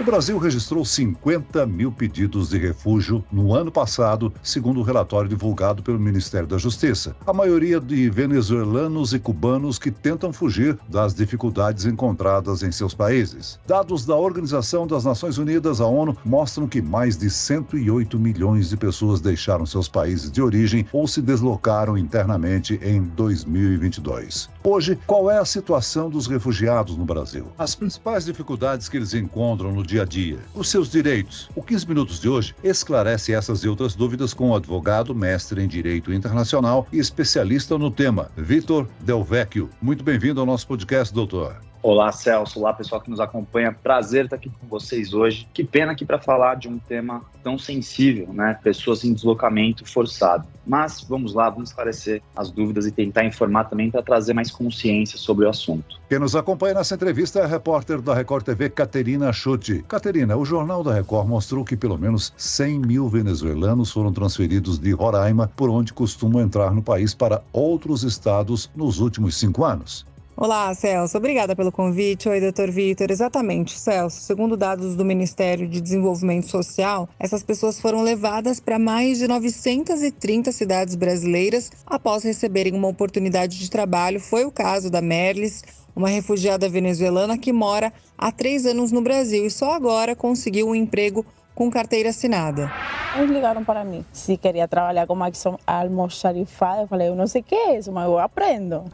O Brasil registrou 50 mil pedidos de refúgio no ano passado, segundo o relatório divulgado pelo Ministério da Justiça. A maioria de venezuelanos e cubanos que tentam fugir das dificuldades encontradas em seus países. Dados da Organização das Nações Unidas, a ONU, mostram que mais de 108 milhões de pessoas deixaram seus países de origem ou se deslocaram internamente em 2022. Hoje, qual é a situação dos refugiados no Brasil? As principais dificuldades que eles encontram no dia a dia, os seus direitos. O 15 Minutos de hoje esclarece essas e outras dúvidas com o advogado, mestre em Direito Internacional e especialista no tema, Vitor Del Vecchio. Muito bem-vindo ao nosso podcast, doutor. Olá, Celso. Olá, pessoal que nos acompanha. Prazer estar aqui com vocês hoje. Que pena aqui para falar de um tema tão sensível, né? Pessoas em deslocamento forçado. Mas vamos lá, vamos esclarecer as dúvidas e tentar informar também para trazer mais consciência sobre o assunto. Quem nos acompanha nessa entrevista é a repórter da Record TV, Caterina Schutte. Caterina, o Jornal da Record mostrou que pelo menos 100 mil venezuelanos foram transferidos de Roraima, por onde costumam entrar no país, para outros estados nos últimos cinco anos. Olá, Celso. Obrigada pelo convite. Oi, doutor Vitor. Exatamente, Celso. Segundo dados do Ministério de Desenvolvimento Social, essas pessoas foram levadas para mais de 930 cidades brasileiras após receberem uma oportunidade de trabalho. Foi o caso da Merlis, uma refugiada venezuelana que mora há três anos no Brasil e só agora conseguiu um emprego com carteira assinada. Eles ligaram para mim se queria trabalhar como almoxarifada. Eu falei, eu não sei o que é isso, mas eu aprendo.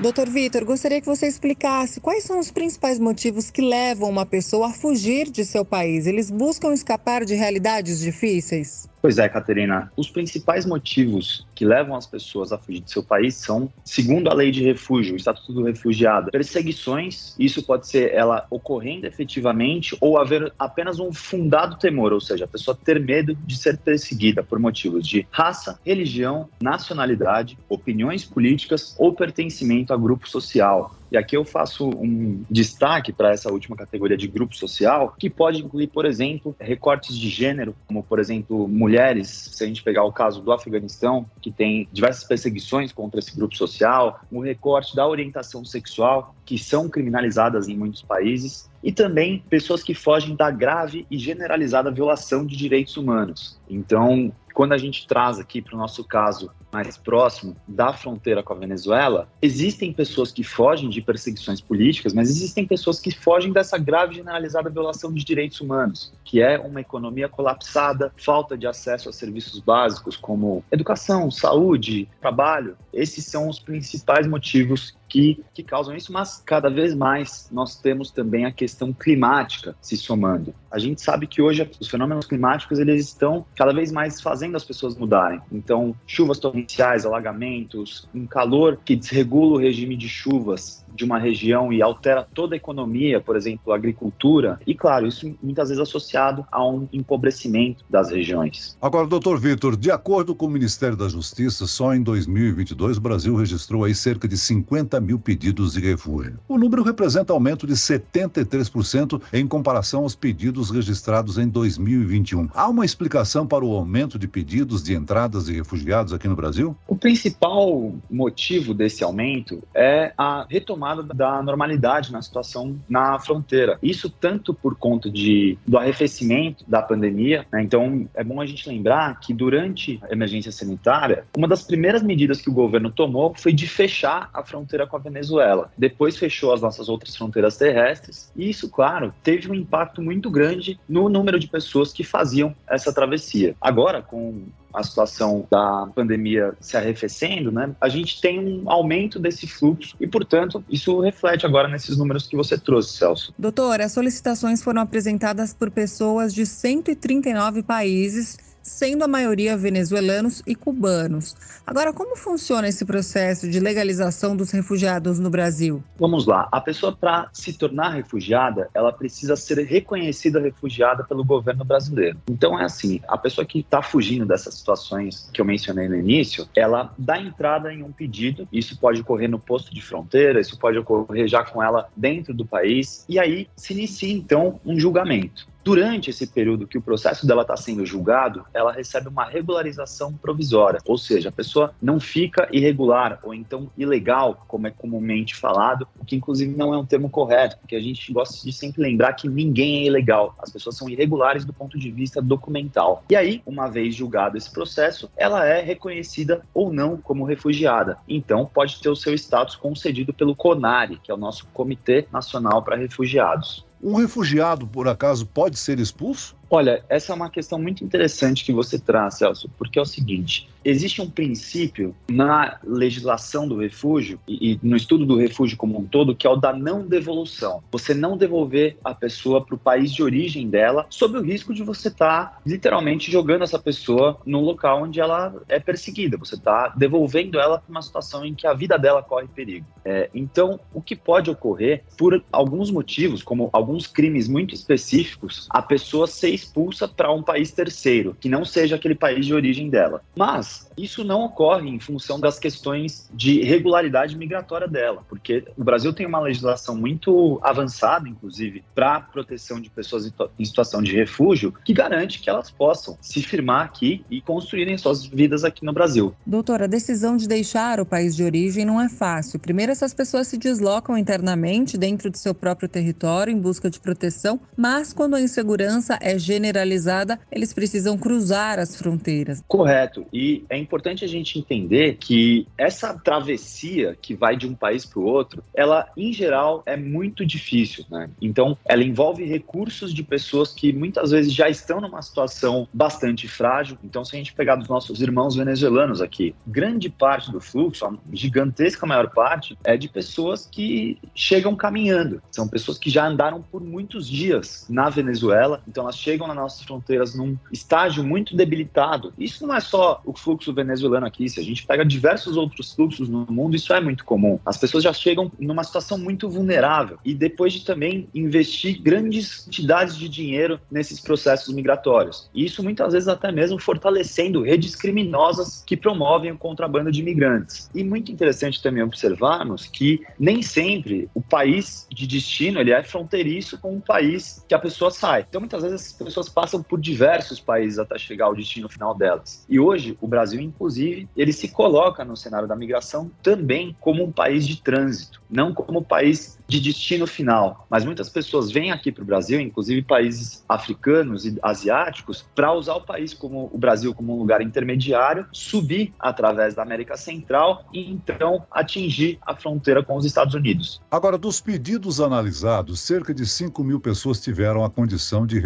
Doutor Vitor, gostaria que você explicasse quais são os principais motivos que levam uma pessoa a fugir de seu país. Eles buscam escapar de realidades difíceis? Pois é, Caterina. Os principais motivos que levam as pessoas a fugir de seu país são, segundo a lei de refúgio, o Estatuto do Refugiado, perseguições. Isso pode ser ela ocorrendo efetivamente ou haver apenas um fundado temor, ou seja, a pessoa ter medo de ser perseguida por motivos de raça, religião, nacionalidade, opiniões políticas ou pertencimento a grupo social. E aqui eu faço um destaque para essa última categoria de grupo social, que pode incluir, por exemplo, recortes de gênero, como, por exemplo, mulheres, se a gente pegar o caso do Afeganistão, que tem diversas perseguições contra esse grupo social, o recorte da orientação sexual, que são criminalizadas em muitos países, e também pessoas que fogem da grave e generalizada violação de direitos humanos. Então, quando a gente traz aqui para o nosso caso mais próximo da fronteira com a Venezuela, existem pessoas que fogem de perseguições políticas, mas existem pessoas que fogem dessa grave generalizada violação de direitos humanos, que é uma economia colapsada, falta de acesso a serviços básicos como educação, saúde, trabalho. Esses são os principais motivos que, que causam isso, mas cada vez mais nós temos também a questão climática se somando. A gente sabe que hoje os fenômenos climáticos eles estão cada vez mais fazendo as pessoas mudarem. Então, chuvas torrenciais, alagamentos, um calor que desregula o regime de chuvas de uma região e altera toda a economia, por exemplo, a agricultura. E claro, isso muitas vezes associado a um empobrecimento das regiões. Agora, doutor Vitor, de acordo com o Ministério da Justiça, só em 2022 o Brasil registrou aí cerca de 50 mil pedidos de refúgio. O número representa aumento de 73% em comparação aos pedidos registrados em 2021. Há uma explicação para o aumento de pedidos de entradas de refugiados aqui no Brasil? O principal motivo desse aumento é a retomada da normalidade na situação na fronteira. Isso tanto por conta de, do arrefecimento da pandemia, né? então é bom a gente lembrar que durante a emergência sanitária, uma das primeiras medidas que o governo tomou foi de fechar a fronteira com a Venezuela. Depois fechou as nossas outras fronteiras terrestres e isso, claro, teve um impacto muito grande no número de pessoas que faziam essa travessia. Agora, com a situação da pandemia se arrefecendo, né, a gente tem um aumento desse fluxo e, portanto, isso reflete agora nesses números que você trouxe, Celso. Doutor, as solicitações foram apresentadas por pessoas de 139 países sendo a maioria venezuelanos e cubanos. Agora, como funciona esse processo de legalização dos refugiados no Brasil? Vamos lá. A pessoa, para se tornar refugiada, ela precisa ser reconhecida refugiada pelo governo brasileiro. Então, é assim: a pessoa que está fugindo dessas situações que eu mencionei no início, ela dá entrada em um pedido. Isso pode ocorrer no posto de fronteira, isso pode ocorrer já com ela dentro do país. E aí se inicia, então, um julgamento. Durante esse período que o processo dela está sendo julgado, ela recebe uma regularização provisória, ou seja, a pessoa não fica irregular ou então ilegal, como é comumente falado, o que inclusive não é um termo correto, porque a gente gosta de sempre lembrar que ninguém é ilegal, as pessoas são irregulares do ponto de vista documental. E aí, uma vez julgado esse processo, ela é reconhecida ou não como refugiada. Então, pode ter o seu status concedido pelo CONARE, que é o nosso Comitê Nacional para Refugiados. Um refugiado, por acaso, pode ser expulso? Olha, essa é uma questão muito interessante que você traz, Celso, porque é o seguinte: existe um princípio na legislação do refúgio e, no estudo do refúgio como um todo, que é o da não devolução. Você não devolver a pessoa para o país de origem dela, sob o risco de você estar tá, literalmente jogando essa pessoa no local onde ela é perseguida. Você está devolvendo ela para uma situação em que a vida dela corre perigo. É, então, o que pode ocorrer, por alguns motivos, como alguns crimes muito específicos, a pessoa ser expulsa para um país terceiro, que não seja aquele país de origem dela. Mas isso não ocorre em função das questões de regularidade migratória dela, porque o Brasil tem uma legislação muito avançada, inclusive, para proteção de pessoas em situação de refúgio, que garante que elas possam se firmar aqui e construírem suas vidas aqui no Brasil. Doutora, a decisão de deixar o país de origem não é fácil. Primeiro, essas pessoas se deslocam internamente dentro do seu próprio território em busca de proteção, mas quando a insegurança é generalizada, eles precisam cruzar as fronteiras. Correto. E é importante a gente entender que essa travessia que vai de um país para o outro, ela, em geral, é muito difícil. Né? Então, ela envolve recursos de pessoas que muitas vezes já estão numa situação bastante frágil. Então, se a gente pegar dos nossos irmãos venezuelanos aqui, grande parte do fluxo, a gigantesca maior parte, é de pessoas que chegam caminhando. São pessoas que já andaram por muitos dias na Venezuela, então elas chegam nas nossas fronteiras num estágio muito debilitado. Isso não é só o fluxo venezuelano aqui, se a gente pega diversos outros fluxos no mundo, isso é muito comum. As pessoas já chegam numa situação muito vulnerável e depois de também investir grandes quantidades de dinheiro nesses processos migratórios. E isso muitas vezes até mesmo fortalecendo redes criminosas que promovem o contrabando de imigrantes. E muito interessante também observarmos que nem sempre o país de destino ele é fronteiriço com o país que a pessoa sai. Então muitas vezes pessoas passam por diversos países até chegar ao destino final delas. E hoje o Brasil, inclusive, ele se coloca no cenário da migração também como um país de trânsito, não como país de destino final. Mas muitas pessoas vêm aqui para o Brasil, inclusive países africanos e asiáticos, para usar o país como o Brasil como um lugar intermediário, subir através da América Central e então atingir a fronteira com os Estados Unidos. Agora, dos pedidos analisados, cerca de 5 mil pessoas tiveram a condição de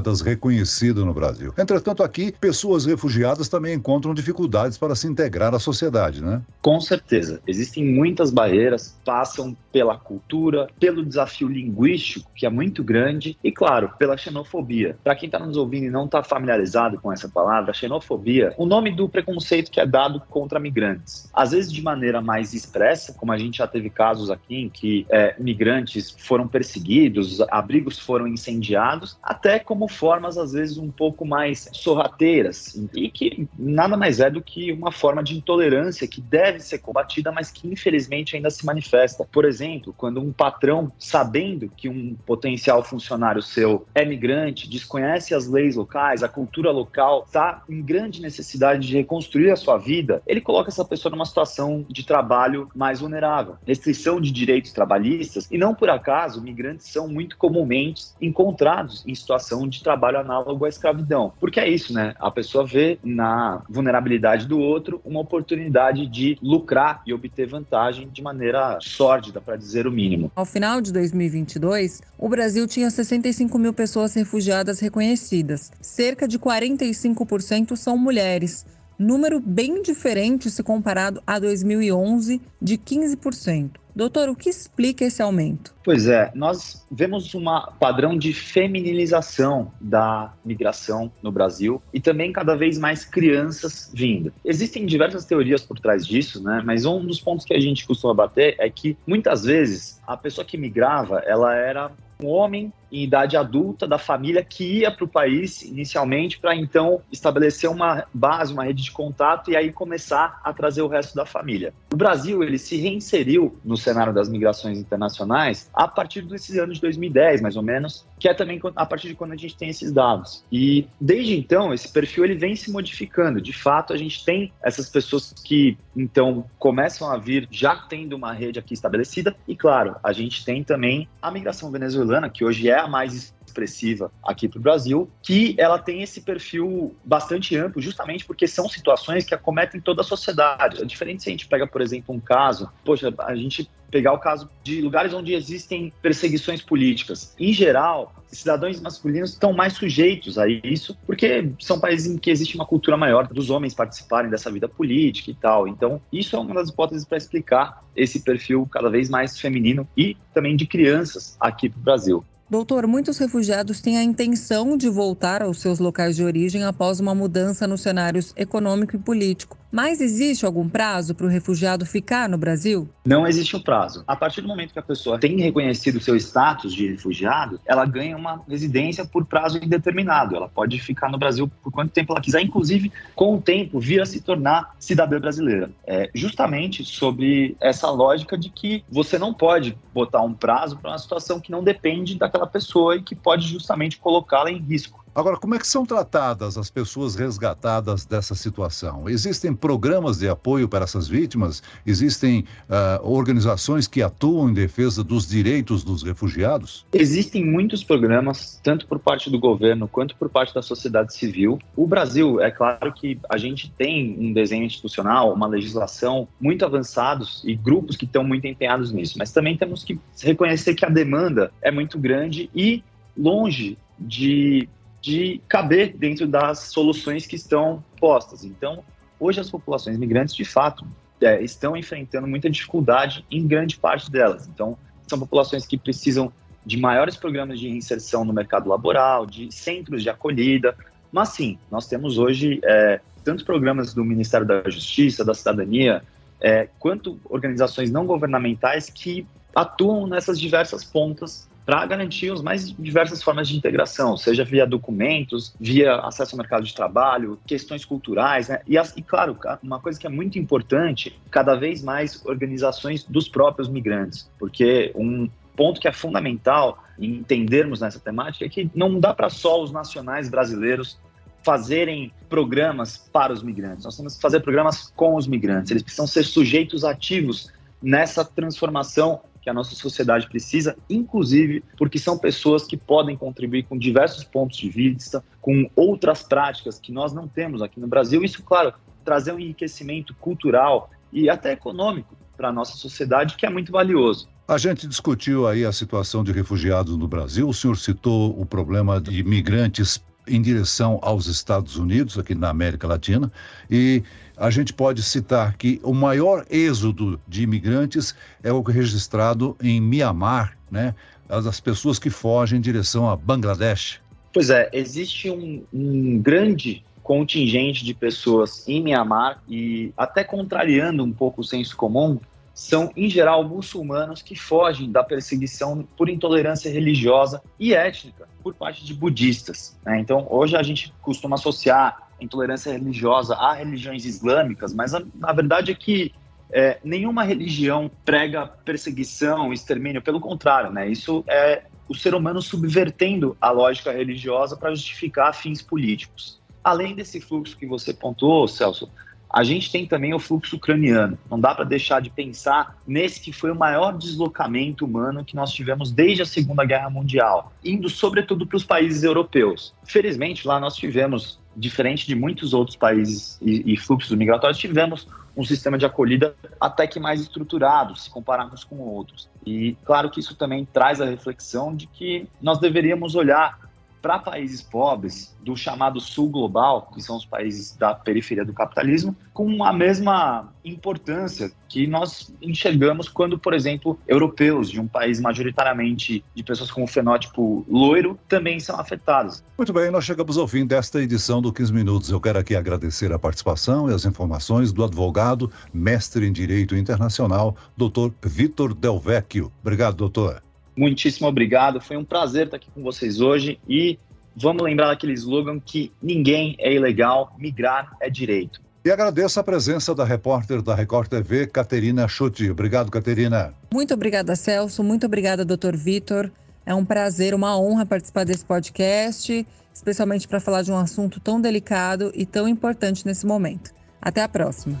refugiadas reconhecida no Brasil. Entretanto, aqui, pessoas refugiadas também encontram dificuldades para se integrar à sociedade, né? Com certeza. Existem muitas barreiras, passam pela cultura, pelo desafio linguístico, que é muito grande, e, claro, pela xenofobia. Para quem está nos ouvindo e não está familiarizado com essa palavra, xenofobia, o nome do preconceito que é dado contra migrantes. Às vezes de maneira mais expressa, como a gente já teve casos aqui em que é, migrantes foram perseguidos, abrigos foram incendiados, até como formas, às vezes, um pouco mais sorrateiras, e que nada mais é do que uma forma de intolerância que deve ser combatida, mas que infelizmente ainda se manifesta. Por exemplo, quando um patrão, sabendo que um potencial funcionário seu é migrante, desconhece as leis locais, a cultura local, está em grande necessidade de reconstruir a sua vida, ele coloca essa pessoa numa situação de trabalho mais vulnerável. Restrição de direitos trabalhistas, e não por acaso, migrantes são muito comumente encontrados em situação de trabalho análogo à escravidão. Porque é isso, né? A pessoa vê na vulnerabilidade do outro uma oportunidade de lucrar e obter vantagem de maneira sórdida, para dizer o mínimo. Ao final de 2022, o Brasil tinha 65 mil pessoas refugiadas reconhecidas. Cerca de 45% são mulheres número bem diferente se comparado a 2011, de 15%. Doutor, o que explica esse aumento? Pois é, nós vemos um padrão de feminilização da migração no Brasil e também cada vez mais crianças vindo. Existem diversas teorias por trás disso, né? Mas um dos pontos que a gente costuma bater é que muitas vezes a pessoa que migrava, ela era um homem em idade adulta da família que ia para o país inicialmente para então estabelecer uma base, uma rede de contato e aí começar a trazer o resto da família. O Brasil ele se reinseriu no cenário das migrações internacionais a partir desse ano de 2010, mais ou menos, que é também a partir de quando a gente tem esses dados. E desde então esse perfil ele vem se modificando. De fato, a gente tem essas pessoas que então começam a vir já tendo uma rede aqui estabelecida e claro, a gente tem também a migração venezuelana, que hoje é a mais expressiva aqui para o Brasil, que ela tem esse perfil bastante amplo, justamente porque são situações que acometem toda a sociedade. É diferente se a gente pega, por exemplo, um caso, poxa, a gente pegar o caso de lugares onde existem perseguições políticas. Em geral, cidadãos masculinos estão mais sujeitos a isso, porque são países em que existe uma cultura maior dos homens participarem dessa vida política e tal. Então, isso é uma das hipóteses para explicar esse perfil cada vez mais feminino e também de crianças aqui para o Brasil. Doutor, muitos refugiados têm a intenção de voltar aos seus locais de origem após uma mudança nos cenários econômico e político. Mas existe algum prazo para o refugiado ficar no Brasil? Não existe um prazo. A partir do momento que a pessoa tem reconhecido o seu status de refugiado, ela ganha uma residência por prazo indeterminado. Ela pode ficar no Brasil por quanto tempo ela quiser, inclusive com o tempo vir a se tornar cidadã brasileira. É justamente sobre essa lógica de que você não pode botar um prazo para uma situação que não depende daquela pessoa e que pode justamente colocá-la em risco. Agora, como é que são tratadas as pessoas resgatadas dessa situação? Existem programas de apoio para essas vítimas? Existem uh, organizações que atuam em defesa dos direitos dos refugiados? Existem muitos programas, tanto por parte do governo quanto por parte da sociedade civil. O Brasil, é claro que a gente tem um desenho institucional, uma legislação muito avançados e grupos que estão muito empenhados nisso, mas também temos que reconhecer que a demanda é muito grande e longe de de caber dentro das soluções que estão postas. Então, hoje as populações migrantes, de fato, é, estão enfrentando muita dificuldade em grande parte delas. Então, são populações que precisam de maiores programas de reinserção no mercado laboral, de centros de acolhida. Mas sim, nós temos hoje é, tanto programas do Ministério da Justiça, da Cidadania, é, quanto organizações não governamentais que atuam nessas diversas pontas para garantir as mais diversas formas de integração, seja via documentos, via acesso ao mercado de trabalho, questões culturais, né? E, e claro, uma coisa que é muito importante, cada vez mais organizações dos próprios migrantes, porque um ponto que é fundamental em entendermos nessa temática é que não dá para só os nacionais brasileiros fazerem programas para os migrantes. Nós temos que fazer programas com os migrantes. Eles precisam ser sujeitos ativos nessa transformação que a nossa sociedade precisa, inclusive porque são pessoas que podem contribuir com diversos pontos de vista, com outras práticas que nós não temos aqui no Brasil. Isso, claro, trazer um enriquecimento cultural e até econômico para a nossa sociedade, que é muito valioso. A gente discutiu aí a situação de refugiados no Brasil. O senhor citou o problema de imigrantes em direção aos Estados Unidos, aqui na América Latina, e a gente pode citar que o maior êxodo de imigrantes é o registrado em Mianmar, né? As pessoas que fogem em direção a Bangladesh. Pois é, existe um, um grande contingente de pessoas em Mianmar e até contrariando um pouco o senso comum, são, em geral, muçulmanos que fogem da perseguição por intolerância religiosa e étnica por parte de budistas. Né? Então, hoje a gente costuma associar intolerância religiosa a religiões islâmicas, mas a, a verdade é que é, nenhuma religião prega perseguição, extermínio, pelo contrário, né? Isso é o ser humano subvertendo a lógica religiosa para justificar fins políticos. Além desse fluxo que você pontuou, Celso, a gente tem também o fluxo ucraniano. Não dá para deixar de pensar nesse que foi o maior deslocamento humano que nós tivemos desde a Segunda Guerra Mundial, indo sobretudo para os países europeus. Felizmente, lá nós tivemos, diferente de muitos outros países e, e fluxos migratórios, tivemos um sistema de acolhida até que mais estruturado, se compararmos com outros. E claro que isso também traz a reflexão de que nós deveríamos olhar para países pobres do chamado sul global, que são os países da periferia do capitalismo, com a mesma importância que nós enxergamos quando, por exemplo, europeus de um país majoritariamente de pessoas com o fenótipo loiro também são afetados. Muito bem, nós chegamos ao fim desta edição do 15 Minutos. Eu quero aqui agradecer a participação e as informações do advogado, mestre em Direito Internacional, doutor Vitor Del Vecchio. Obrigado, doutor. Muitíssimo obrigado. Foi um prazer estar aqui com vocês hoje e vamos lembrar daquele slogan que ninguém é ilegal, migrar é direito. E agradeço a presença da repórter da Record TV, Caterina Schutti. Obrigado, Caterina. Muito obrigada, Celso. Muito obrigada, doutor Vitor. É um prazer, uma honra participar desse podcast, especialmente para falar de um assunto tão delicado e tão importante nesse momento. Até a próxima.